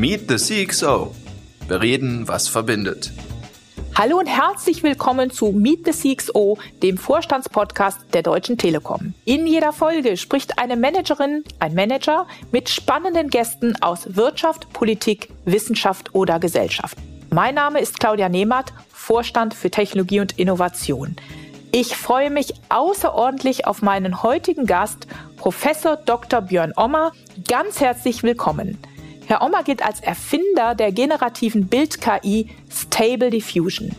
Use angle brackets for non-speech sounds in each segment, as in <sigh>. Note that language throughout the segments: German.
Meet the CXO. Wir reden, was verbindet. Hallo und herzlich willkommen zu Meet the CXO, dem Vorstandspodcast der Deutschen Telekom. In jeder Folge spricht eine Managerin, ein Manager mit spannenden Gästen aus Wirtschaft, Politik, Wissenschaft oder Gesellschaft. Mein Name ist Claudia Nehmert, Vorstand für Technologie und Innovation. Ich freue mich außerordentlich auf meinen heutigen Gast, Professor Dr. Björn Ommer. Ganz herzlich willkommen. Herr Ommer gilt als Erfinder der generativen Bild-KI Stable Diffusion.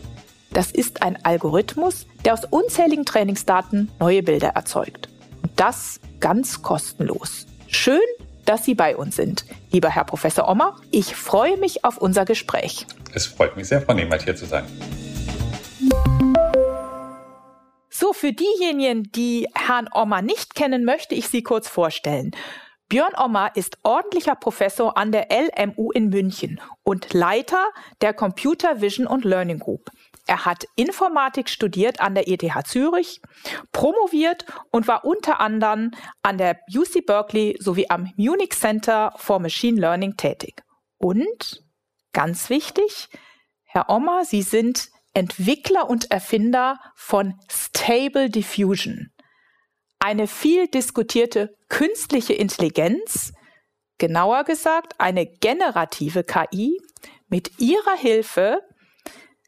Das ist ein Algorithmus, der aus unzähligen Trainingsdaten neue Bilder erzeugt. Und das ganz kostenlos. Schön, dass Sie bei uns sind, lieber Herr Professor Ommer. Ich freue mich auf unser Gespräch. Es freut mich sehr, Frau Nehmert, hier zu sein. So, für diejenigen, die Herrn Ommer nicht kennen, möchte ich Sie kurz vorstellen. Björn Ommer ist ordentlicher Professor an der LMU in München und Leiter der Computer Vision und Learning Group. Er hat Informatik studiert an der ETH Zürich, promoviert und war unter anderem an der UC Berkeley sowie am Munich Center for Machine Learning tätig. Und, ganz wichtig, Herr Ommer, Sie sind Entwickler und Erfinder von Stable Diffusion eine viel diskutierte künstliche Intelligenz, genauer gesagt eine generative KI, mit ihrer Hilfe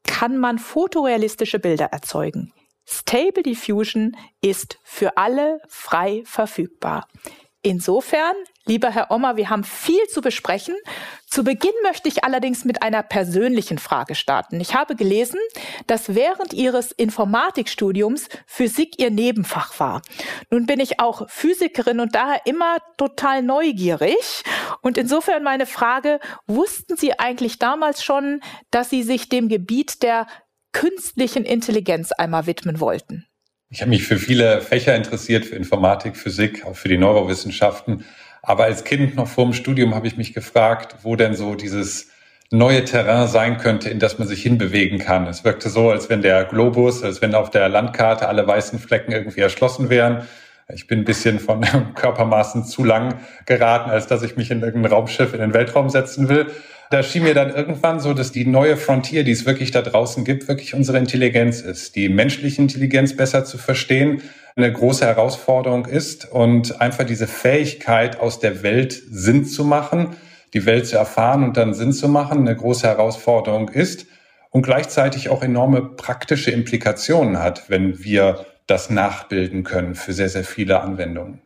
kann man fotorealistische Bilder erzeugen. Stable Diffusion ist für alle frei verfügbar. Insofern, lieber Herr Ommer, wir haben viel zu besprechen. Zu Beginn möchte ich allerdings mit einer persönlichen Frage starten. Ich habe gelesen, dass während Ihres Informatikstudiums Physik Ihr Nebenfach war. Nun bin ich auch Physikerin und daher immer total neugierig. Und insofern meine Frage, wussten Sie eigentlich damals schon, dass Sie sich dem Gebiet der künstlichen Intelligenz einmal widmen wollten? Ich habe mich für viele Fächer interessiert, für Informatik, Physik, auch für die Neurowissenschaften. Aber als Kind noch vor dem Studium habe ich mich gefragt, wo denn so dieses neue Terrain sein könnte, in das man sich hinbewegen kann. Es wirkte so, als wenn der Globus, als wenn auf der Landkarte alle weißen Flecken irgendwie erschlossen wären. Ich bin ein bisschen von <laughs> Körpermaßen zu lang geraten, als dass ich mich in irgendein Raumschiff in den Weltraum setzen will da schien mir dann irgendwann so, dass die neue Frontier, die es wirklich da draußen gibt, wirklich unsere Intelligenz ist. Die menschliche Intelligenz besser zu verstehen, eine große Herausforderung ist und einfach diese Fähigkeit aus der Welt Sinn zu machen, die Welt zu erfahren und dann Sinn zu machen, eine große Herausforderung ist und gleichzeitig auch enorme praktische Implikationen hat, wenn wir das nachbilden können für sehr, sehr viele Anwendungen.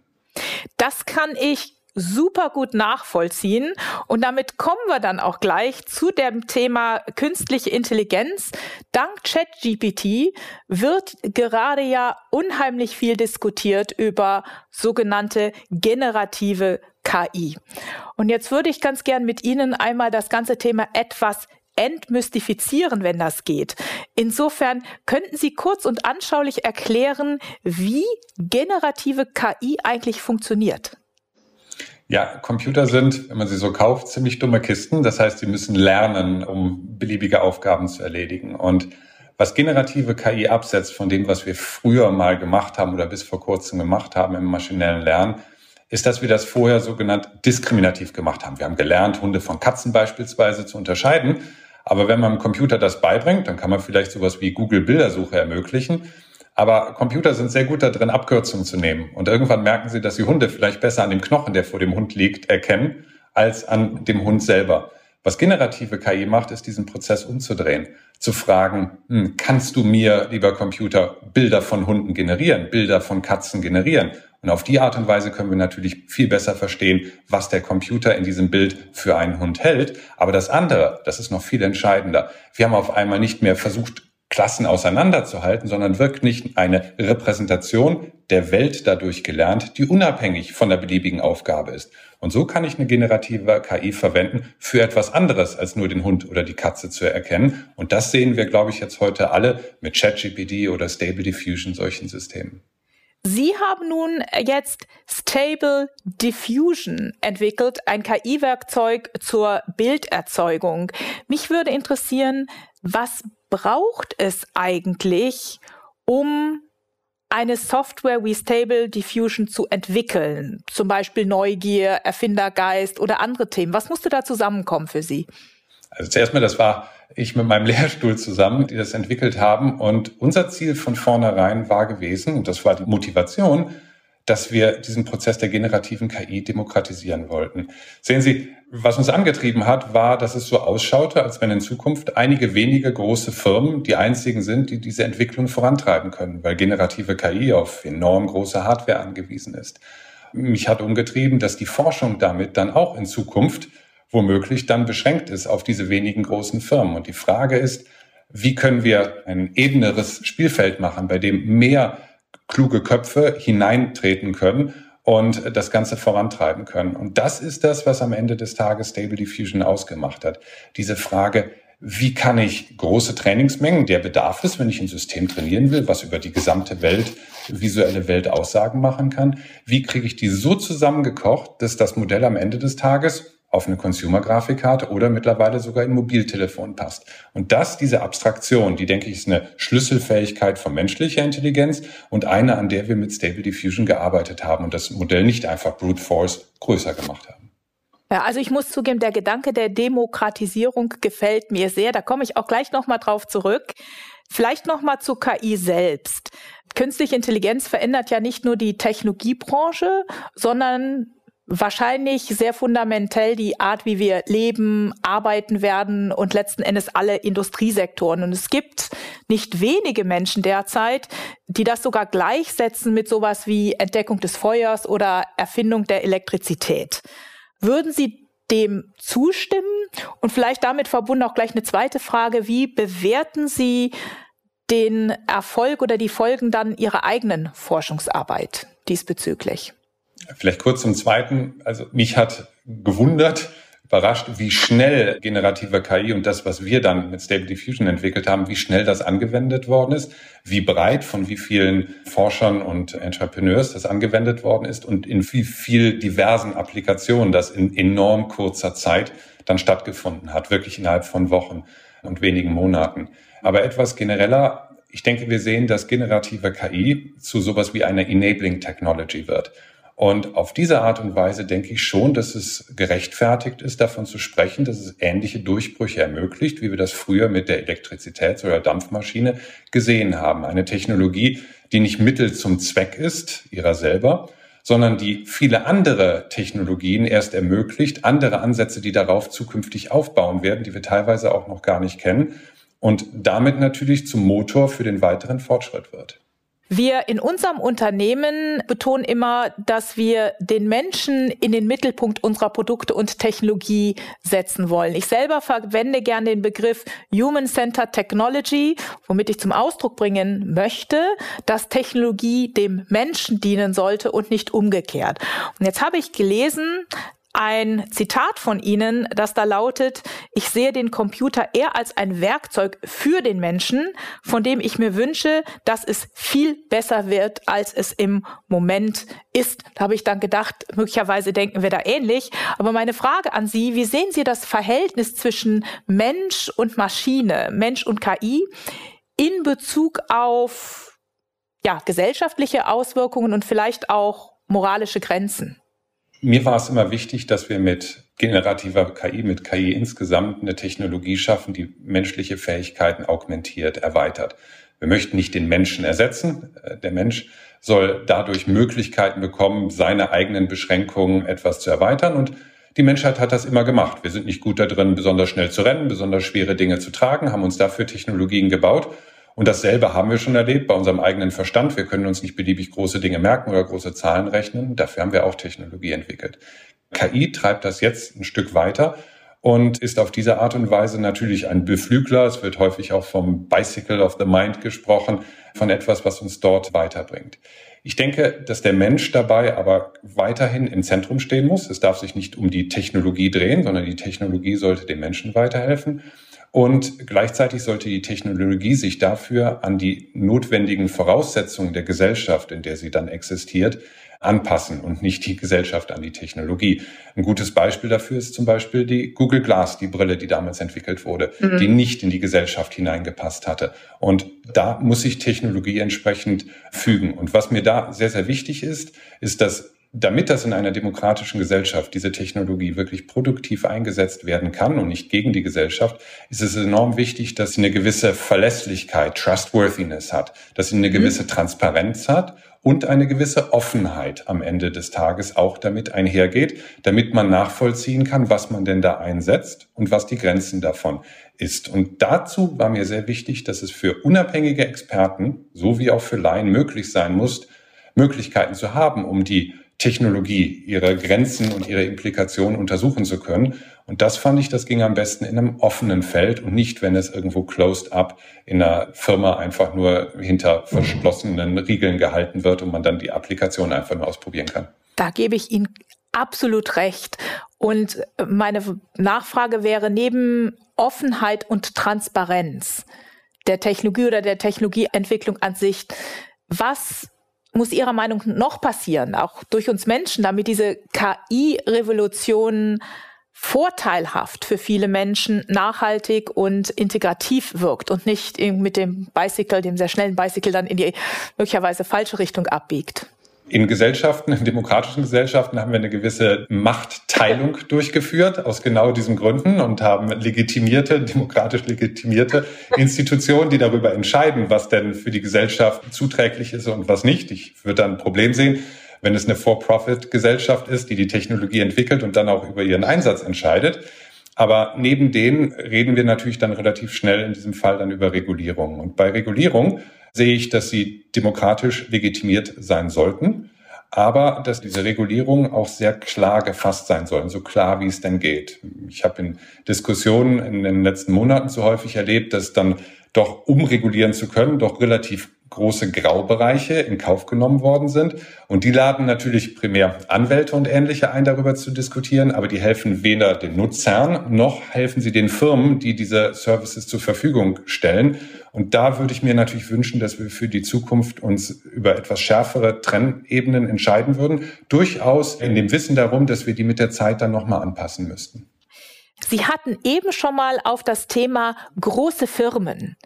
Das kann ich super gut nachvollziehen. Und damit kommen wir dann auch gleich zu dem Thema künstliche Intelligenz. Dank ChatGPT wird gerade ja unheimlich viel diskutiert über sogenannte generative KI. Und jetzt würde ich ganz gern mit Ihnen einmal das ganze Thema etwas entmystifizieren, wenn das geht. Insofern könnten Sie kurz und anschaulich erklären, wie generative KI eigentlich funktioniert. Ja, Computer sind, wenn man sie so kauft, ziemlich dumme Kisten. Das heißt, sie müssen lernen, um beliebige Aufgaben zu erledigen. Und was generative KI absetzt von dem, was wir früher mal gemacht haben oder bis vor kurzem gemacht haben im maschinellen Lernen, ist, dass wir das vorher sogenannt diskriminativ gemacht haben. Wir haben gelernt, Hunde von Katzen beispielsweise zu unterscheiden. Aber wenn man dem Computer das beibringt, dann kann man vielleicht sowas wie Google Bildersuche ermöglichen. Aber Computer sind sehr gut darin, Abkürzungen zu nehmen. Und irgendwann merken sie, dass sie Hunde vielleicht besser an dem Knochen, der vor dem Hund liegt, erkennen, als an dem Hund selber. Was generative KI macht, ist diesen Prozess umzudrehen. Zu fragen, hm, kannst du mir, lieber Computer, Bilder von Hunden generieren, Bilder von Katzen generieren? Und auf die Art und Weise können wir natürlich viel besser verstehen, was der Computer in diesem Bild für einen Hund hält. Aber das andere, das ist noch viel entscheidender. Wir haben auf einmal nicht mehr versucht, Klassen auseinanderzuhalten, sondern wirklich eine Repräsentation der Welt dadurch gelernt, die unabhängig von der beliebigen Aufgabe ist. Und so kann ich eine generative KI verwenden für etwas anderes, als nur den Hund oder die Katze zu erkennen. Und das sehen wir, glaube ich, jetzt heute alle mit ChatGPT oder Stable Diffusion solchen Systemen. Sie haben nun jetzt Stable Diffusion entwickelt, ein KI-Werkzeug zur Bilderzeugung. Mich würde interessieren, was braucht es eigentlich, um eine Software wie Stable Diffusion zu entwickeln? Zum Beispiel Neugier, Erfindergeist oder andere Themen. Was musste da zusammenkommen für Sie? Also zuerst mal, das war ich mit meinem <laughs> Lehrstuhl zusammen, die das entwickelt haben. Und unser Ziel von vornherein war gewesen, und das war die Motivation, dass wir diesen Prozess der generativen KI demokratisieren wollten. Sehen Sie, was uns angetrieben hat, war, dass es so ausschaute, als wenn in Zukunft einige wenige große Firmen die einzigen sind, die diese Entwicklung vorantreiben können, weil generative KI auf enorm große Hardware angewiesen ist. Mich hat umgetrieben, dass die Forschung damit dann auch in Zukunft womöglich dann beschränkt ist auf diese wenigen großen Firmen. Und die Frage ist, wie können wir ein ebeneres Spielfeld machen, bei dem mehr kluge Köpfe hineintreten können und das Ganze vorantreiben können. Und das ist das, was am Ende des Tages Stable Diffusion ausgemacht hat. Diese Frage, wie kann ich große Trainingsmengen, der Bedarf ist, wenn ich ein System trainieren will, was über die gesamte Welt, visuelle Welt Aussagen machen kann, wie kriege ich die so zusammengekocht, dass das Modell am Ende des Tages auf eine Consumer-Grafikkarte oder mittlerweile sogar in Mobiltelefon passt. Und das, diese Abstraktion, die denke ich ist eine Schlüsselfähigkeit von menschlicher Intelligenz und eine, an der wir mit Stable Diffusion gearbeitet haben und das Modell nicht einfach Brute Force größer gemacht haben. Ja, also ich muss zugeben, der Gedanke der Demokratisierung gefällt mir sehr. Da komme ich auch gleich nochmal drauf zurück. Vielleicht nochmal zu KI selbst. Künstliche Intelligenz verändert ja nicht nur die Technologiebranche, sondern wahrscheinlich sehr fundamentell die Art, wie wir leben, arbeiten werden und letzten Endes alle Industriesektoren. Und es gibt nicht wenige Menschen derzeit, die das sogar gleichsetzen mit sowas wie Entdeckung des Feuers oder Erfindung der Elektrizität. Würden Sie dem zustimmen? Und vielleicht damit verbunden auch gleich eine zweite Frage. Wie bewerten Sie den Erfolg oder die Folgen dann Ihrer eigenen Forschungsarbeit diesbezüglich? Vielleicht kurz zum Zweiten. Also mich hat gewundert, überrascht, wie schnell generative KI und das, was wir dann mit Stable Diffusion entwickelt haben, wie schnell das angewendet worden ist, wie breit von wie vielen Forschern und Entrepreneurs das angewendet worden ist und in wie viel diversen Applikationen das in enorm kurzer Zeit dann stattgefunden hat, wirklich innerhalb von Wochen und wenigen Monaten. Aber etwas genereller, ich denke, wir sehen, dass generative KI zu sowas wie einer Enabling Technology wird. Und auf diese Art und Weise denke ich schon, dass es gerechtfertigt ist, davon zu sprechen, dass es ähnliche Durchbrüche ermöglicht, wie wir das früher mit der Elektrizitäts- oder Dampfmaschine gesehen haben. Eine Technologie, die nicht Mittel zum Zweck ist, ihrer selber, sondern die viele andere Technologien erst ermöglicht, andere Ansätze, die darauf zukünftig aufbauen werden, die wir teilweise auch noch gar nicht kennen und damit natürlich zum Motor für den weiteren Fortschritt wird. Wir in unserem Unternehmen betonen immer, dass wir den Menschen in den Mittelpunkt unserer Produkte und Technologie setzen wollen. Ich selber verwende gerne den Begriff Human-Centered Technology, womit ich zum Ausdruck bringen möchte, dass Technologie dem Menschen dienen sollte und nicht umgekehrt. Und jetzt habe ich gelesen, ein Zitat von Ihnen, das da lautet, ich sehe den Computer eher als ein Werkzeug für den Menschen, von dem ich mir wünsche, dass es viel besser wird, als es im Moment ist. Da habe ich dann gedacht, möglicherweise denken wir da ähnlich. Aber meine Frage an Sie, wie sehen Sie das Verhältnis zwischen Mensch und Maschine, Mensch und KI in Bezug auf ja, gesellschaftliche Auswirkungen und vielleicht auch moralische Grenzen? Mir war es immer wichtig, dass wir mit generativer KI, mit KI insgesamt eine Technologie schaffen, die menschliche Fähigkeiten augmentiert, erweitert. Wir möchten nicht den Menschen ersetzen. Äh, der Mensch soll dadurch Möglichkeiten bekommen, seine eigenen Beschränkungen etwas zu erweitern. Und die Menschheit hat das immer gemacht. Wir sind nicht gut da drin, besonders schnell zu rennen, besonders schwere Dinge zu tragen, haben uns dafür Technologien gebaut und dasselbe haben wir schon erlebt bei unserem eigenen Verstand. Wir können uns nicht beliebig große Dinge merken oder große Zahlen rechnen. Dafür haben wir auch Technologie entwickelt. KI treibt das jetzt ein Stück weiter und ist auf diese Art und Weise natürlich ein Beflügler. Es wird häufig auch vom Bicycle of the Mind gesprochen, von etwas, was uns dort weiterbringt. Ich denke, dass der Mensch dabei aber weiterhin im Zentrum stehen muss. Es darf sich nicht um die Technologie drehen, sondern die Technologie sollte dem Menschen weiterhelfen. Und gleichzeitig sollte die Technologie sich dafür an die notwendigen Voraussetzungen der Gesellschaft, in der sie dann existiert, anpassen und nicht die Gesellschaft an die Technologie. Ein gutes Beispiel dafür ist zum Beispiel die Google Glass, die Brille, die damals entwickelt wurde, mhm. die nicht in die Gesellschaft hineingepasst hatte. Und da muss sich Technologie entsprechend fügen. Und was mir da sehr, sehr wichtig ist, ist, dass damit das in einer demokratischen Gesellschaft, diese Technologie wirklich produktiv eingesetzt werden kann und nicht gegen die Gesellschaft, ist es enorm wichtig, dass sie eine gewisse Verlässlichkeit, Trustworthiness hat, dass sie eine mhm. gewisse Transparenz hat und eine gewisse Offenheit am Ende des Tages auch damit einhergeht, damit man nachvollziehen kann, was man denn da einsetzt und was die Grenzen davon ist. Und dazu war mir sehr wichtig, dass es für unabhängige Experten sowie auch für Laien möglich sein muss, Möglichkeiten zu haben, um die Technologie, ihre Grenzen und ihre Implikationen untersuchen zu können. Und das fand ich, das ging am besten in einem offenen Feld und nicht, wenn es irgendwo closed up in einer Firma einfach nur hinter verschlossenen Riegeln gehalten wird und man dann die Applikation einfach nur ausprobieren kann. Da gebe ich Ihnen absolut recht. Und meine Nachfrage wäre neben Offenheit und Transparenz der Technologie oder der Technologieentwicklung an sich, was muss Ihrer Meinung noch passieren, auch durch uns Menschen, damit diese KI-Revolution vorteilhaft für viele Menschen nachhaltig und integrativ wirkt und nicht mit dem Bicycle, dem sehr schnellen Bicycle dann in die möglicherweise falsche Richtung abbiegt? In Gesellschaften, in demokratischen Gesellschaften haben wir eine gewisse Machtteilung <laughs> durchgeführt aus genau diesen Gründen und haben legitimierte, demokratisch legitimierte Institutionen, die darüber entscheiden, was denn für die Gesellschaft zuträglich ist und was nicht. Ich würde da ein Problem sehen, wenn es eine For-Profit-Gesellschaft ist, die die Technologie entwickelt und dann auch über ihren Einsatz entscheidet. Aber neben denen reden wir natürlich dann relativ schnell in diesem Fall dann über Regulierung. Und bei Regulierung sehe ich, dass sie demokratisch legitimiert sein sollten, aber dass diese Regulierungen auch sehr klar gefasst sein sollen, so klar wie es denn geht. Ich habe in Diskussionen in den letzten Monaten so häufig erlebt, dass dann doch umregulieren zu können, doch relativ große Graubereiche in Kauf genommen worden sind. Und die laden natürlich primär Anwälte und Ähnliche ein, darüber zu diskutieren, aber die helfen weder den Nutzern noch helfen sie den Firmen, die diese Services zur Verfügung stellen. Und da würde ich mir natürlich wünschen, dass wir für die Zukunft uns über etwas schärfere Trennebenen entscheiden würden, durchaus in dem Wissen darum, dass wir die mit der Zeit dann nochmal anpassen müssten. Sie hatten eben schon mal auf das Thema große Firmen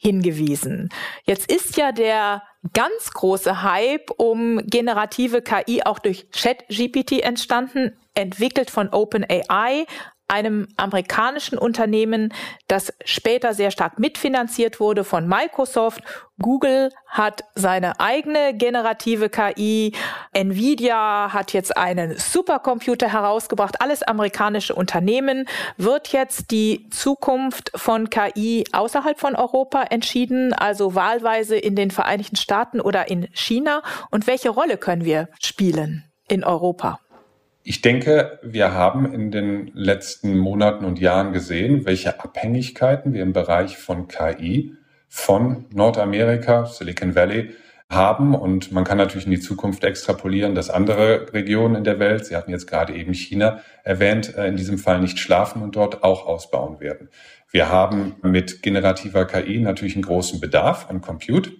hingewiesen. Jetzt ist ja der ganz große Hype um generative KI auch durch ChatGPT entstanden, entwickelt von OpenAI, einem amerikanischen Unternehmen, das später sehr stark mitfinanziert wurde von Microsoft. Google hat seine eigene generative KI. Nvidia hat jetzt einen Supercomputer herausgebracht. Alles amerikanische Unternehmen. Wird jetzt die Zukunft von KI außerhalb von Europa entschieden, also wahlweise in den Vereinigten Staaten oder in China? Und welche Rolle können wir spielen in Europa? Ich denke, wir haben in den letzten Monaten und Jahren gesehen, welche Abhängigkeiten wir im Bereich von KI von Nordamerika, Silicon Valley haben. Und man kann natürlich in die Zukunft extrapolieren, dass andere Regionen in der Welt, Sie hatten jetzt gerade eben China erwähnt, äh, in diesem Fall nicht schlafen und dort auch ausbauen werden. Wir haben mit generativer KI natürlich einen großen Bedarf an Compute.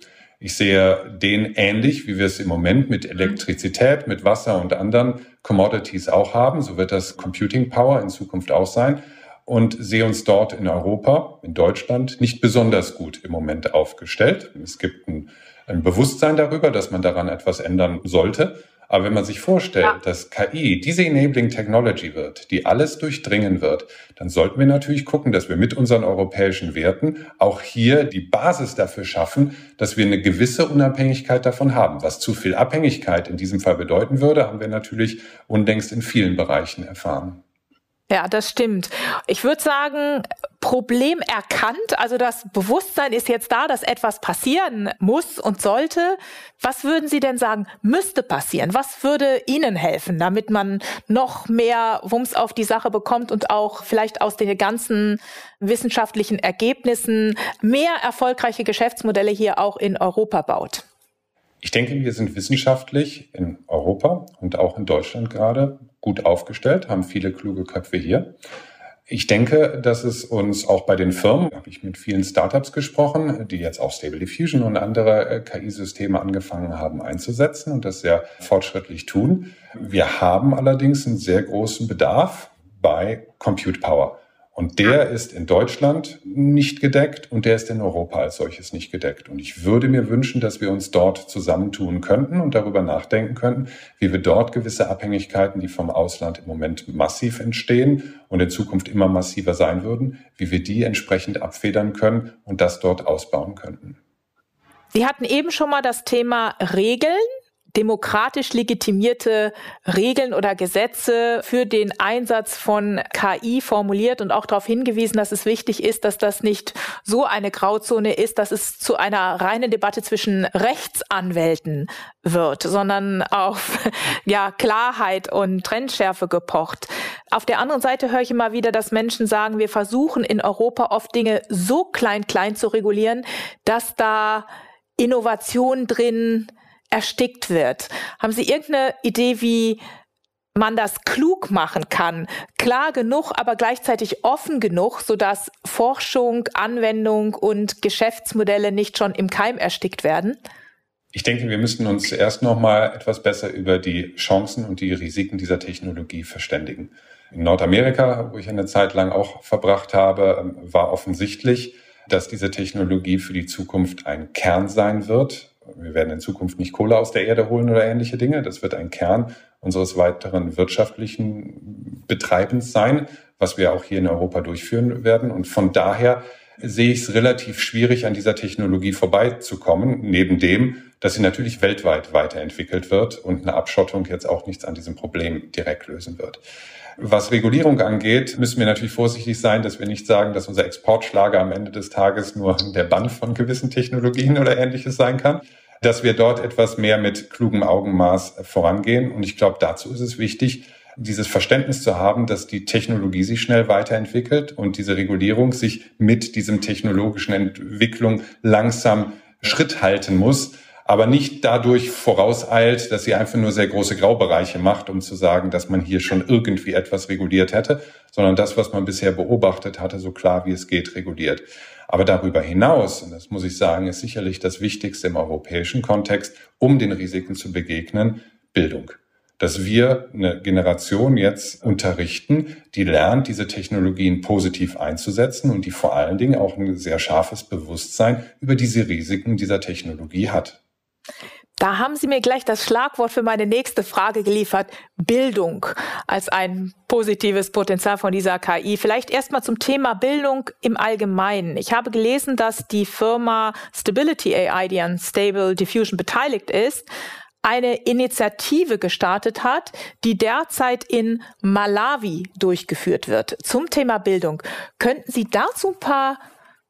Ich sehe den ähnlich, wie wir es im Moment mit Elektrizität, mit Wasser und anderen Commodities auch haben. So wird das Computing Power in Zukunft auch sein. Und sehe uns dort in Europa, in Deutschland, nicht besonders gut im Moment aufgestellt. Es gibt ein, ein Bewusstsein darüber, dass man daran etwas ändern sollte. Aber wenn man sich vorstellt, ja. dass KI diese Enabling Technology wird, die alles durchdringen wird, dann sollten wir natürlich gucken, dass wir mit unseren europäischen Werten auch hier die Basis dafür schaffen, dass wir eine gewisse Unabhängigkeit davon haben. Was zu viel Abhängigkeit in diesem Fall bedeuten würde, haben wir natürlich unlängst in vielen Bereichen erfahren. Ja, das stimmt. Ich würde sagen, Problem erkannt, also das Bewusstsein ist jetzt da, dass etwas passieren muss und sollte. Was würden Sie denn sagen, müsste passieren? Was würde Ihnen helfen, damit man noch mehr Wumms auf die Sache bekommt und auch vielleicht aus den ganzen wissenschaftlichen Ergebnissen mehr erfolgreiche Geschäftsmodelle hier auch in Europa baut? Ich denke, wir sind wissenschaftlich in Europa und auch in Deutschland gerade gut aufgestellt, haben viele kluge Köpfe hier. Ich denke, dass es uns auch bei den Firmen, habe ich mit vielen Startups gesprochen, die jetzt auch Stable Diffusion und andere äh, KI-Systeme angefangen haben einzusetzen und das sehr fortschrittlich tun. Wir haben allerdings einen sehr großen Bedarf bei Compute Power. Und der ist in Deutschland nicht gedeckt und der ist in Europa als solches nicht gedeckt. Und ich würde mir wünschen, dass wir uns dort zusammentun könnten und darüber nachdenken könnten, wie wir dort gewisse Abhängigkeiten, die vom Ausland im Moment massiv entstehen und in Zukunft immer massiver sein würden, wie wir die entsprechend abfedern können und das dort ausbauen könnten. Sie hatten eben schon mal das Thema Regeln demokratisch legitimierte Regeln oder Gesetze für den Einsatz von KI formuliert und auch darauf hingewiesen, dass es wichtig ist, dass das nicht so eine Grauzone ist, dass es zu einer reinen Debatte zwischen Rechtsanwälten wird, sondern auf <laughs> ja, Klarheit und Trendschärfe gepocht. Auf der anderen Seite höre ich immer wieder, dass Menschen sagen, wir versuchen in Europa oft Dinge so klein, klein zu regulieren, dass da Innovation drin erstickt wird. Haben Sie irgendeine Idee, wie man das klug machen kann, klar genug, aber gleichzeitig offen genug, sodass Forschung, Anwendung und Geschäftsmodelle nicht schon im Keim erstickt werden? Ich denke, wir müssen uns erst noch mal etwas besser über die Chancen und die Risiken dieser Technologie verständigen. In Nordamerika, wo ich eine Zeit lang auch verbracht habe, war offensichtlich, dass diese Technologie für die Zukunft ein Kern sein wird, wir werden in Zukunft nicht Kohle aus der Erde holen oder ähnliche Dinge. Das wird ein Kern unseres weiteren wirtschaftlichen Betreibens sein, was wir auch hier in Europa durchführen werden. Und von daher sehe ich es relativ schwierig, an dieser Technologie vorbeizukommen, neben dem, dass sie natürlich weltweit weiterentwickelt wird und eine Abschottung jetzt auch nichts an diesem Problem direkt lösen wird. Was Regulierung angeht, müssen wir natürlich vorsichtig sein, dass wir nicht sagen, dass unser Exportschlager am Ende des Tages nur der Bann von gewissen Technologien oder ähnliches sein kann, dass wir dort etwas mehr mit klugem Augenmaß vorangehen. Und ich glaube, dazu ist es wichtig, dieses Verständnis zu haben, dass die Technologie sich schnell weiterentwickelt und diese Regulierung sich mit diesem technologischen Entwicklung langsam Schritt halten muss aber nicht dadurch vorauseilt, dass sie einfach nur sehr große Graubereiche macht, um zu sagen, dass man hier schon irgendwie etwas reguliert hätte, sondern das, was man bisher beobachtet hatte, so klar wie es geht, reguliert. Aber darüber hinaus, und das muss ich sagen, ist sicherlich das Wichtigste im europäischen Kontext, um den Risiken zu begegnen, Bildung. Dass wir eine Generation jetzt unterrichten, die lernt, diese Technologien positiv einzusetzen und die vor allen Dingen auch ein sehr scharfes Bewusstsein über diese Risiken dieser Technologie hat. Da haben Sie mir gleich das Schlagwort für meine nächste Frage geliefert. Bildung als ein positives Potenzial von dieser KI. Vielleicht erstmal zum Thema Bildung im Allgemeinen. Ich habe gelesen, dass die Firma Stability AI, die an Stable Diffusion beteiligt ist, eine Initiative gestartet hat, die derzeit in Malawi durchgeführt wird zum Thema Bildung. Könnten Sie dazu ein paar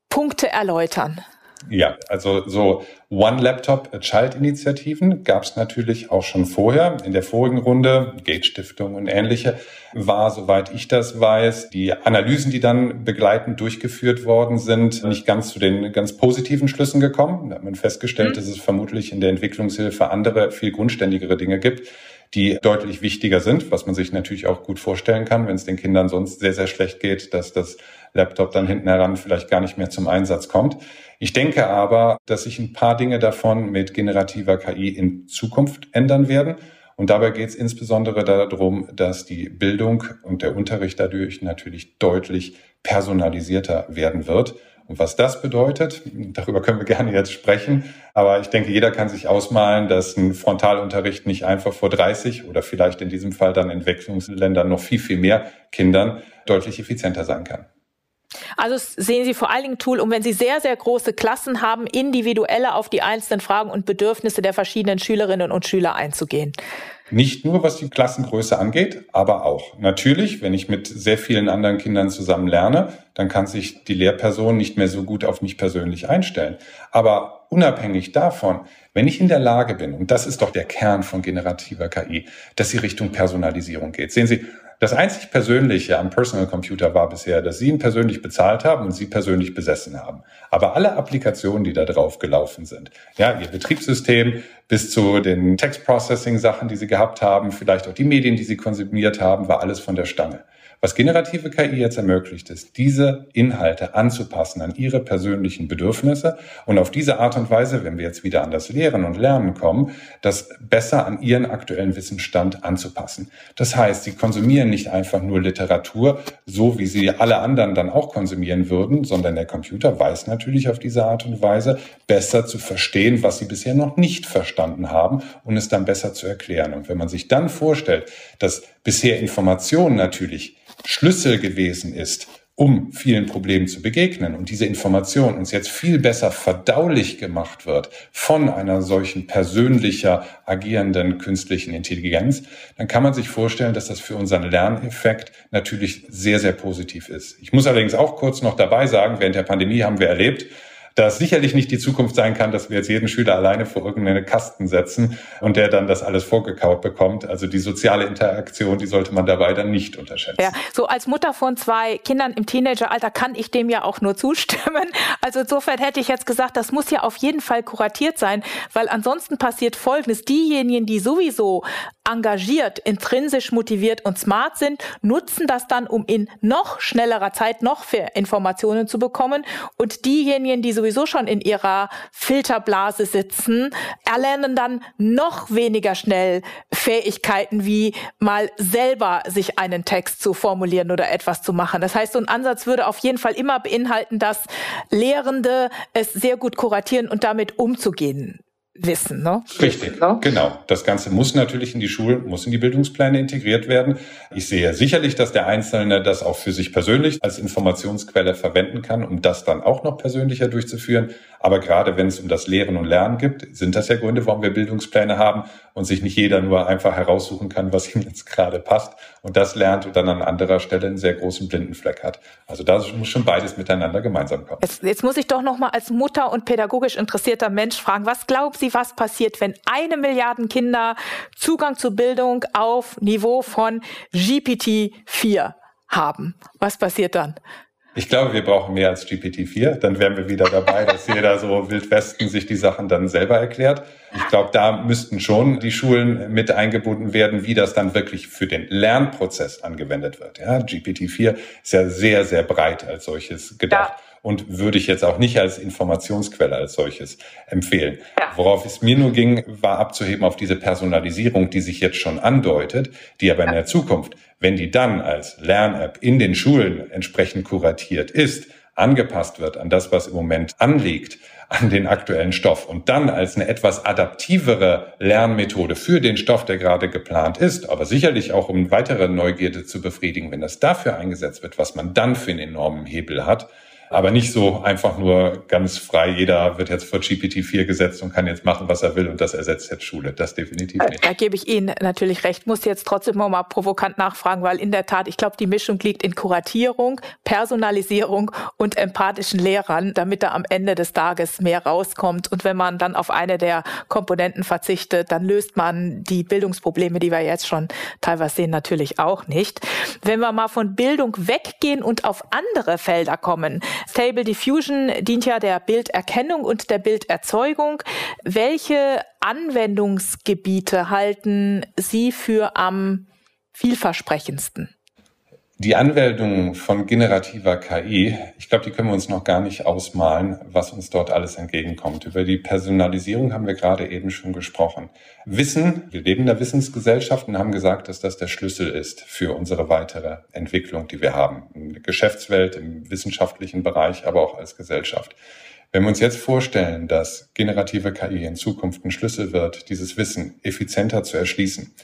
Punkte erläutern? Ja, also so One-Laptop-Child-Initiativen gab es natürlich auch schon vorher. In der vorigen Runde, Gate-Stiftung und ähnliche, war, soweit ich das weiß, die Analysen, die dann begleitend durchgeführt worden sind, nicht ganz zu den ganz positiven Schlüssen gekommen. Da hat man festgestellt, mhm. dass es vermutlich in der Entwicklungshilfe andere, viel grundständigere Dinge gibt die deutlich wichtiger sind, was man sich natürlich auch gut vorstellen kann, wenn es den Kindern sonst sehr, sehr schlecht geht, dass das Laptop dann hinten heran vielleicht gar nicht mehr zum Einsatz kommt. Ich denke aber, dass sich ein paar Dinge davon mit generativer KI in Zukunft ändern werden. Und dabei geht es insbesondere darum, dass die Bildung und der Unterricht dadurch natürlich deutlich personalisierter werden wird. Und was das bedeutet, darüber können wir gerne jetzt sprechen. Aber ich denke, jeder kann sich ausmalen, dass ein Frontalunterricht nicht einfach vor 30 oder vielleicht in diesem Fall dann in Entwicklungsländern noch viel, viel mehr Kindern deutlich effizienter sein kann. Also sehen Sie vor allen Dingen Tool, um wenn Sie sehr, sehr große Klassen haben, individueller auf die einzelnen Fragen und Bedürfnisse der verschiedenen Schülerinnen und Schüler einzugehen. Nicht nur was die Klassengröße angeht, aber auch. Natürlich, wenn ich mit sehr vielen anderen Kindern zusammen lerne, dann kann sich die Lehrperson nicht mehr so gut auf mich persönlich einstellen. Aber unabhängig davon, wenn ich in der Lage bin, und das ist doch der Kern von generativer KI, dass sie Richtung Personalisierung geht. Sehen Sie, das einzig Persönliche am Personal Computer war bisher, dass Sie ihn persönlich bezahlt haben und Sie persönlich besessen haben. Aber alle Applikationen, die da drauf gelaufen sind, ja, Ihr Betriebssystem bis zu den Text Processing Sachen, die Sie gehabt haben, vielleicht auch die Medien, die Sie konsumiert haben, war alles von der Stange. Was generative KI jetzt ermöglicht, ist, diese Inhalte anzupassen an ihre persönlichen Bedürfnisse und auf diese Art und Weise, wenn wir jetzt wieder an das Lehren und Lernen kommen, das besser an ihren aktuellen Wissensstand anzupassen. Das heißt, sie konsumieren nicht einfach nur Literatur, so wie sie alle anderen dann auch konsumieren würden, sondern der Computer weiß natürlich auf diese Art und Weise besser zu verstehen, was sie bisher noch nicht verstanden haben und es dann besser zu erklären. Und wenn man sich dann vorstellt, dass bisher Information natürlich Schlüssel gewesen ist, um vielen Problemen zu begegnen und diese Information uns jetzt viel besser verdaulich gemacht wird von einer solchen persönlicher agierenden künstlichen Intelligenz, dann kann man sich vorstellen, dass das für unseren Lerneffekt natürlich sehr, sehr positiv ist. Ich muss allerdings auch kurz noch dabei sagen, während der Pandemie haben wir erlebt, dass sicherlich nicht die Zukunft sein kann, dass wir jetzt jeden Schüler alleine vor irgendeine Kasten setzen und der dann das alles vorgekaut bekommt. Also die soziale Interaktion, die sollte man dabei dann nicht unterschätzen. Ja, so als Mutter von zwei Kindern im Teenageralter kann ich dem ja auch nur zustimmen. <laughs> Also insofern hätte ich jetzt gesagt, das muss ja auf jeden Fall kuratiert sein, weil ansonsten passiert Folgendes. Diejenigen, die sowieso engagiert, intrinsisch motiviert und smart sind, nutzen das dann, um in noch schnellerer Zeit noch mehr Informationen zu bekommen. Und diejenigen, die sowieso schon in ihrer Filterblase sitzen, erlernen dann noch weniger schnell Fähigkeiten wie mal selber sich einen Text zu formulieren oder etwas zu machen. Das heißt, so ein Ansatz würde auf jeden Fall immer beinhalten, dass Lehrende es sehr gut kuratieren und damit umzugehen wissen. Ne? Richtig, ne? genau. Das Ganze muss natürlich in die Schulen, muss in die Bildungspläne integriert werden. Ich sehe sicherlich, dass der Einzelne das auch für sich persönlich als Informationsquelle verwenden kann, um das dann auch noch persönlicher durchzuführen. Aber gerade wenn es um das Lehren und Lernen gibt, sind das ja Gründe, warum wir Bildungspläne haben und sich nicht jeder nur einfach heraussuchen kann, was ihm jetzt gerade passt und das lernt und dann an anderer Stelle einen sehr großen Blindenfleck hat. Also da muss schon beides miteinander gemeinsam kommen. Jetzt, jetzt muss ich doch noch mal als Mutter und pädagogisch interessierter Mensch fragen, was glauben Sie, was passiert, wenn eine Milliarde Kinder Zugang zur Bildung auf Niveau von GPT-4 haben? Was passiert dann? Ich glaube, wir brauchen mehr als GPT-4. Dann wären wir wieder dabei, dass jeder so Wildwesten sich die Sachen dann selber erklärt. Ich glaube, da müssten schon die Schulen mit eingebunden werden, wie das dann wirklich für den Lernprozess angewendet wird. Ja, GPT-4 ist ja sehr, sehr breit als solches gedacht. Ja und würde ich jetzt auch nicht als Informationsquelle als solches empfehlen. Ja. Worauf es mir nur ging, war abzuheben auf diese Personalisierung, die sich jetzt schon andeutet, die aber in der Zukunft, wenn die dann als Lern-App in den Schulen entsprechend kuratiert ist, angepasst wird an das, was im Moment anliegt, an den aktuellen Stoff und dann als eine etwas adaptivere Lernmethode für den Stoff, der gerade geplant ist, aber sicherlich auch um weitere Neugierde zu befriedigen, wenn das dafür eingesetzt wird, was man dann für einen enormen Hebel hat, aber nicht so einfach nur ganz frei, jeder wird jetzt vor GPT-4 gesetzt und kann jetzt machen, was er will und das ersetzt jetzt Schule. Das definitiv nicht. Da gebe ich Ihnen natürlich recht. Muss jetzt trotzdem mal provokant nachfragen, weil in der Tat, ich glaube, die Mischung liegt in Kuratierung, Personalisierung und empathischen Lehrern, damit da am Ende des Tages mehr rauskommt. Und wenn man dann auf eine der Komponenten verzichtet, dann löst man die Bildungsprobleme, die wir jetzt schon teilweise sehen, natürlich auch nicht. Wenn wir mal von Bildung weggehen und auf andere Felder kommen, Stable Diffusion dient ja der Bilderkennung und der Bilderzeugung. Welche Anwendungsgebiete halten Sie für am vielversprechendsten? Die Anwendung von generativer KI, ich glaube, die können wir uns noch gar nicht ausmalen, was uns dort alles entgegenkommt. Über die Personalisierung haben wir gerade eben schon gesprochen. Wissen, wir leben in der Wissensgesellschaft und haben gesagt, dass das der Schlüssel ist für unsere weitere Entwicklung, die wir haben. In der Geschäftswelt, im wissenschaftlichen Bereich, aber auch als Gesellschaft. Wenn wir uns jetzt vorstellen, dass generative KI in Zukunft ein Schlüssel wird, dieses Wissen effizienter zu erschließen,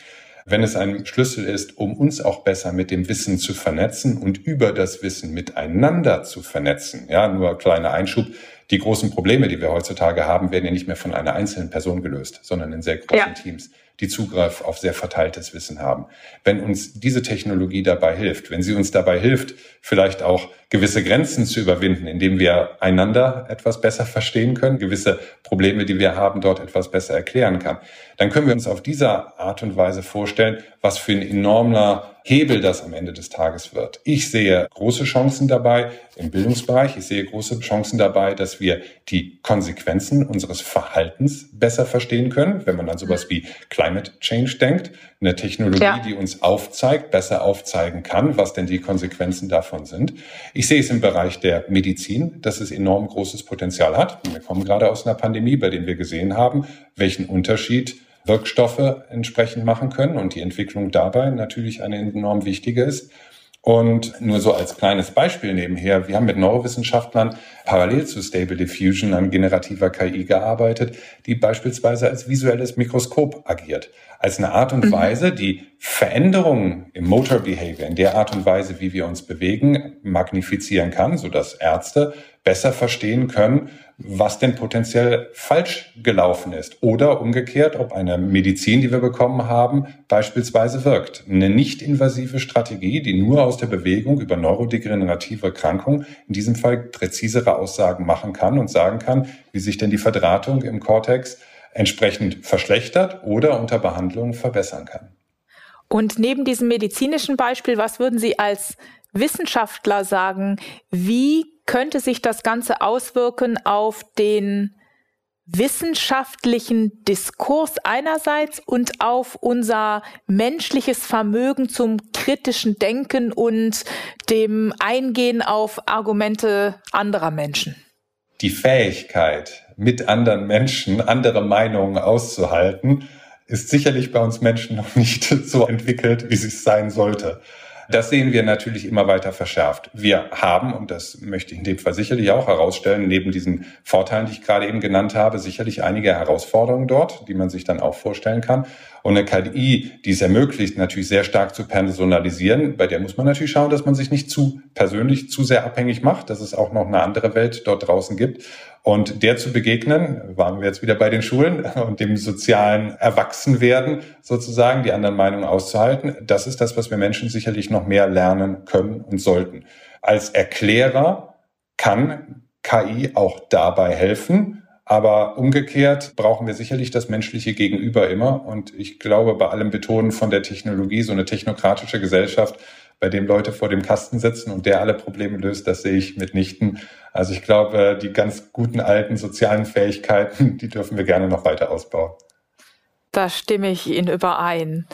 wenn es ein Schlüssel ist, um uns auch besser mit dem Wissen zu vernetzen und über das Wissen miteinander zu vernetzen. Ja, nur kleiner Einschub. Die großen Probleme, die wir heutzutage haben, werden ja nicht mehr von einer einzelnen Person gelöst, sondern in sehr großen ja. Teams, die Zugriff auf sehr verteiltes Wissen haben. Wenn uns diese Technologie dabei hilft, wenn sie uns dabei hilft, vielleicht auch gewisse Grenzen zu überwinden, indem wir einander etwas besser verstehen können, gewisse Probleme, die wir haben, dort etwas besser erklären kann, dann können wir uns auf dieser Art und Weise vorstellen, was für ein enormer Hebel das am Ende des Tages wird. Ich sehe große Chancen dabei im Bildungsbereich. Ich sehe große Chancen dabei, dass wir die Konsequenzen unseres Verhaltens besser verstehen können, wenn man an sowas wie Climate Change denkt. Eine Technologie, ja. die uns aufzeigt, besser aufzeigen kann, was denn die Konsequenzen davon sind. Ich sehe es im Bereich der Medizin, dass es enorm großes Potenzial hat. Wir kommen gerade aus einer Pandemie, bei der wir gesehen haben, welchen Unterschied Wirkstoffe entsprechend machen können und die Entwicklung dabei natürlich eine enorm wichtige ist. Und nur so als kleines Beispiel nebenher, wir haben mit Neurowissenschaftlern parallel zu Stable Diffusion an generativer KI gearbeitet, die beispielsweise als visuelles Mikroskop agiert. Als eine Art und mhm. Weise, die Veränderungen im Motor Behavior, in der Art und Weise, wie wir uns bewegen, magnifizieren kann, sodass Ärzte besser verstehen können, was denn potenziell falsch gelaufen ist oder umgekehrt, ob eine Medizin, die wir bekommen haben, beispielsweise wirkt. Eine nicht-invasive Strategie, die nur aus der Bewegung über neurodegenerative Erkrankungen in diesem Fall präzisere Aussagen machen kann und sagen kann, wie sich denn die Verdrahtung im Kortex entsprechend verschlechtert oder unter Behandlung verbessern kann. Und neben diesem medizinischen Beispiel, was würden Sie als Wissenschaftler sagen, wie könnte sich das Ganze auswirken auf den wissenschaftlichen Diskurs einerseits und auf unser menschliches Vermögen zum kritischen Denken und dem Eingehen auf Argumente anderer Menschen. Die Fähigkeit, mit anderen Menschen andere Meinungen auszuhalten, ist sicherlich bei uns Menschen noch nicht <laughs> so entwickelt, wie es sein sollte. Das sehen wir natürlich immer weiter verschärft. Wir haben, und das möchte ich in dem Fall sicherlich auch herausstellen, neben diesen Vorteilen, die ich gerade eben genannt habe, sicherlich einige Herausforderungen dort, die man sich dann auch vorstellen kann. Und eine KI, die es ermöglicht, natürlich sehr stark zu personalisieren, bei der muss man natürlich schauen, dass man sich nicht zu persönlich zu sehr abhängig macht, dass es auch noch eine andere Welt dort draußen gibt. Und der zu begegnen, waren wir jetzt wieder bei den Schulen <laughs> und dem sozialen Erwachsenwerden sozusagen, die anderen Meinungen auszuhalten, das ist das, was wir Menschen sicherlich noch mehr lernen können und sollten. Als Erklärer kann KI auch dabei helfen, aber umgekehrt brauchen wir sicherlich das menschliche Gegenüber immer. Und ich glaube, bei allem Betonen von der Technologie, so eine technokratische Gesellschaft, bei dem Leute vor dem Kasten sitzen und der alle Probleme löst, das sehe ich mitnichten. Also ich glaube, die ganz guten alten sozialen Fähigkeiten, die dürfen wir gerne noch weiter ausbauen. Da stimme ich Ihnen überein.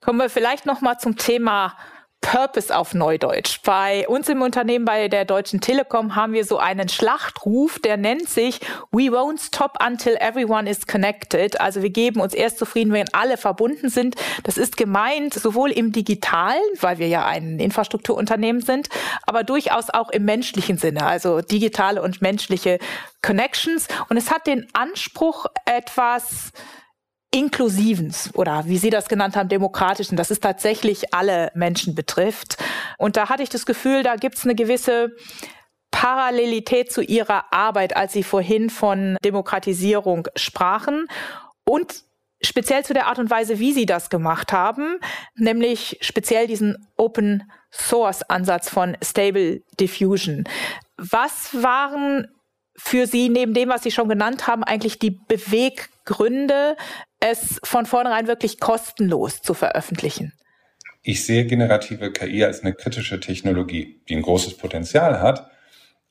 Kommen wir vielleicht noch mal zum Thema Purpose auf Neudeutsch. Bei uns im Unternehmen, bei der Deutschen Telekom, haben wir so einen Schlachtruf, der nennt sich We won't stop until everyone is connected. Also wir geben uns erst zufrieden, wenn alle verbunden sind. Das ist gemeint sowohl im digitalen, weil wir ja ein Infrastrukturunternehmen sind, aber durchaus auch im menschlichen Sinne, also digitale und menschliche Connections. Und es hat den Anspruch, etwas inklusiven oder wie Sie das genannt haben, demokratischen, dass es tatsächlich alle Menschen betrifft. Und da hatte ich das Gefühl, da gibt es eine gewisse Parallelität zu Ihrer Arbeit, als Sie vorhin von Demokratisierung sprachen. Und speziell zu der Art und Weise, wie Sie das gemacht haben, nämlich speziell diesen Open Source Ansatz von Stable Diffusion. Was waren für Sie neben dem, was Sie schon genannt haben, eigentlich die Beweggründe, es von vornherein wirklich kostenlos zu veröffentlichen? Ich sehe generative KI als eine kritische Technologie, die ein großes Potenzial hat,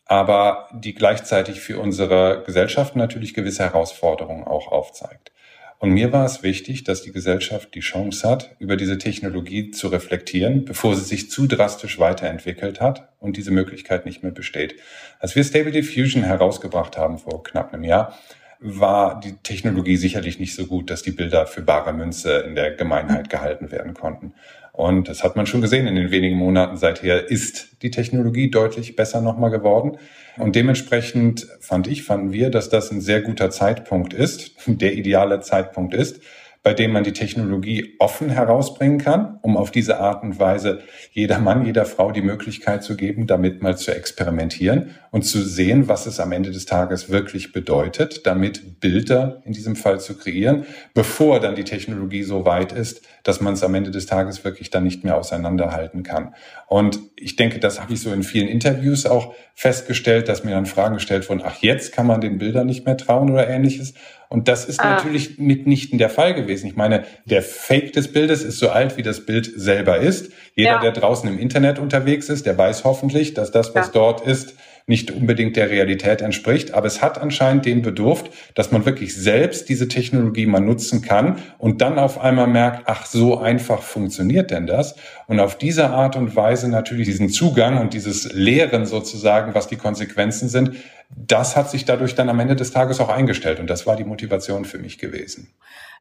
aber die gleichzeitig für unsere Gesellschaft natürlich gewisse Herausforderungen auch aufzeigt. Und mir war es wichtig, dass die Gesellschaft die Chance hat, über diese Technologie zu reflektieren, bevor sie sich zu drastisch weiterentwickelt hat und diese Möglichkeit nicht mehr besteht. Als wir Stable Diffusion herausgebracht haben vor knapp einem Jahr, war die Technologie sicherlich nicht so gut, dass die Bilder für bare Münze in der Gemeinheit gehalten werden konnten. Und das hat man schon gesehen in den wenigen Monaten seither ist die Technologie deutlich besser nochmal geworden. Und dementsprechend fand ich, fanden wir, dass das ein sehr guter Zeitpunkt ist, <laughs> der ideale Zeitpunkt ist, bei dem man die Technologie offen herausbringen kann, um auf diese Art und Weise jeder Mann, jeder Frau die Möglichkeit zu geben, damit mal zu experimentieren und zu sehen, was es am Ende des Tages wirklich bedeutet, damit Bilder in diesem Fall zu kreieren, bevor dann die Technologie so weit ist, dass man es am Ende des Tages wirklich dann nicht mehr auseinanderhalten kann. Und ich denke, das habe ich so in vielen Interviews auch festgestellt, dass mir dann Fragen gestellt wurden, ach, jetzt kann man den Bildern nicht mehr trauen oder ähnliches. Und das ist ah. natürlich mitnichten der Fall gewesen. Ich meine, der Fake des Bildes ist so alt, wie das Bild selber ist. Jeder, ja. der draußen im Internet unterwegs ist, der weiß hoffentlich, dass das, was ja. dort ist, nicht unbedingt der Realität entspricht. Aber es hat anscheinend den bedurft, dass man wirklich selbst diese Technologie mal nutzen kann und dann auf einmal merkt, ach, so einfach funktioniert denn das? Und auf diese Art und Weise natürlich diesen Zugang und dieses Lehren sozusagen, was die Konsequenzen sind, das hat sich dadurch dann am Ende des Tages auch eingestellt. Und das war die Motivation für mich gewesen.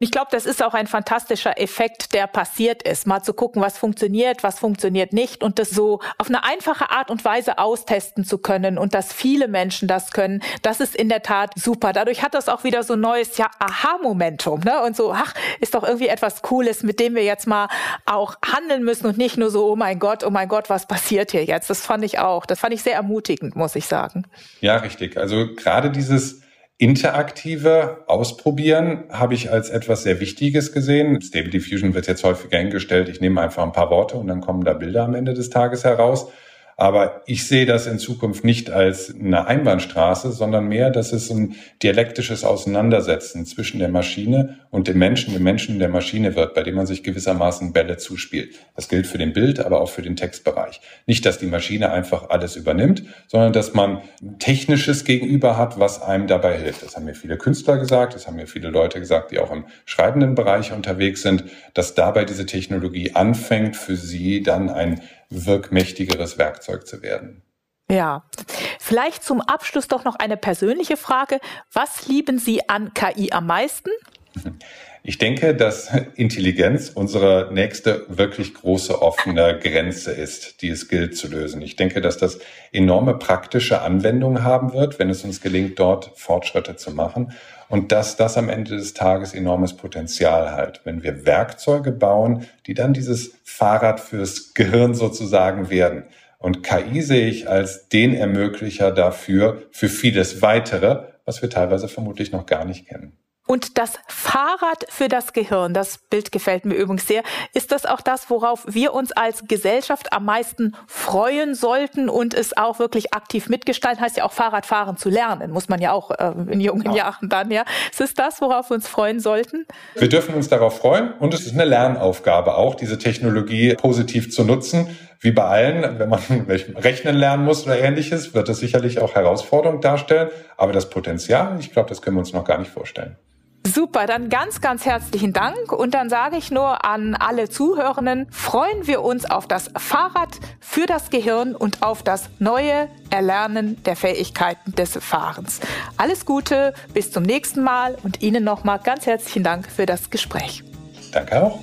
Ich glaube, das ist auch ein fantastischer Effekt, der passiert ist. Mal zu gucken, was funktioniert, was funktioniert nicht und das so auf eine einfache Art und Weise austesten zu können und dass viele Menschen das können, das ist in der Tat super. Dadurch hat das auch wieder so ein neues ja, Aha-Momentum. Ne? Und so, ach, ist doch irgendwie etwas Cooles, mit dem wir jetzt mal auch handeln müssen und nicht nur so, oh mein Gott, oh mein Gott, was passiert hier jetzt? Das fand ich auch. Das fand ich sehr ermutigend, muss ich sagen. Ja, richtig. Also gerade dieses interaktive Ausprobieren habe ich als etwas sehr Wichtiges gesehen. Stable Diffusion wird jetzt häufiger hingestellt. Ich nehme einfach ein paar Worte und dann kommen da Bilder am Ende des Tages heraus. Aber ich sehe das in Zukunft nicht als eine Einbahnstraße, sondern mehr, dass es ein dialektisches Auseinandersetzen zwischen der Maschine und dem Menschen, dem Menschen und der Maschine wird, bei dem man sich gewissermaßen Bälle zuspielt. Das gilt für den Bild, aber auch für den Textbereich. Nicht, dass die Maschine einfach alles übernimmt, sondern dass man technisches Gegenüber hat, was einem dabei hilft. Das haben mir viele Künstler gesagt, das haben mir viele Leute gesagt, die auch im schreibenden Bereich unterwegs sind, dass dabei diese Technologie anfängt, für sie dann ein wirkmächtigeres Werkzeug zu werden. Ja, vielleicht zum Abschluss doch noch eine persönliche Frage. Was lieben Sie an KI am meisten? <laughs> Ich denke, dass Intelligenz unsere nächste wirklich große offene Grenze ist, die es gilt zu lösen. Ich denke, dass das enorme praktische Anwendungen haben wird, wenn es uns gelingt, dort Fortschritte zu machen. Und dass das am Ende des Tages enormes Potenzial hat, wenn wir Werkzeuge bauen, die dann dieses Fahrrad fürs Gehirn sozusagen werden. Und KI sehe ich als den Ermöglicher dafür, für vieles weitere, was wir teilweise vermutlich noch gar nicht kennen. Und das Fahrrad für das Gehirn, das Bild gefällt mir übrigens sehr, ist das auch das, worauf wir uns als Gesellschaft am meisten freuen sollten und es auch wirklich aktiv mitgestalten, heißt ja auch Fahrradfahren zu lernen, muss man ja auch äh, in jungen ja. Jahren dann, ja. Ist es das, worauf wir uns freuen sollten? Wir dürfen uns darauf freuen und es ist eine Lernaufgabe auch, diese Technologie positiv zu nutzen. Wie bei allen, wenn man <laughs> rechnen lernen muss oder ähnliches, wird es sicherlich auch Herausforderungen darstellen. Aber das Potenzial, ich glaube, das können wir uns noch gar nicht vorstellen. Super, dann ganz, ganz herzlichen Dank. Und dann sage ich nur an alle Zuhörenden, freuen wir uns auf das Fahrrad für das Gehirn und auf das neue Erlernen der Fähigkeiten des Fahrens. Alles Gute, bis zum nächsten Mal und Ihnen nochmal ganz herzlichen Dank für das Gespräch. Danke auch.